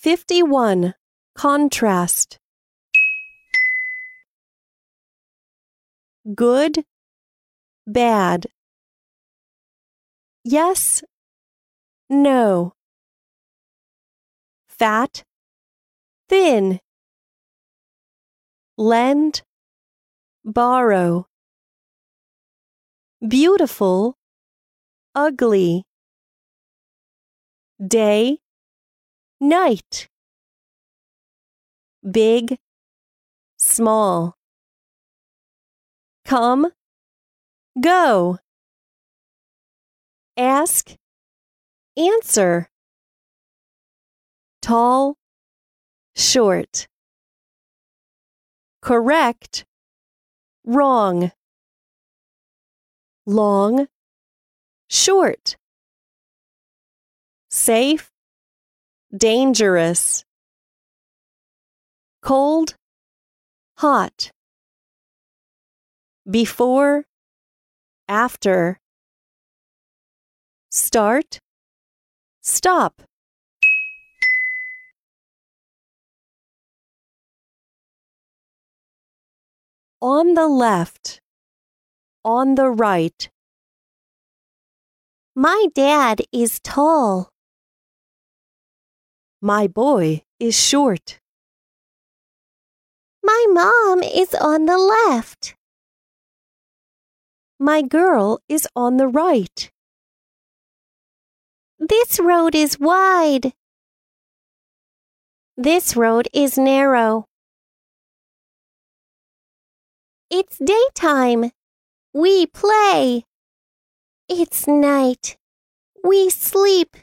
51. Contrast. Good, bad. Yes, no. Fat, thin. Lend, borrow. Beautiful, ugly. Day, night. Big, small. Come, go. Ask, answer. Tall, short. Correct, wrong. Long, short. Safe, dangerous. Cold, hot. Before, after. Start, stop. On the left, on the right. My dad is tall. My boy is short. My mom is on the left. My girl is on the right. This road is wide. This road is narrow. It's daytime. We play. It's night. We sleep.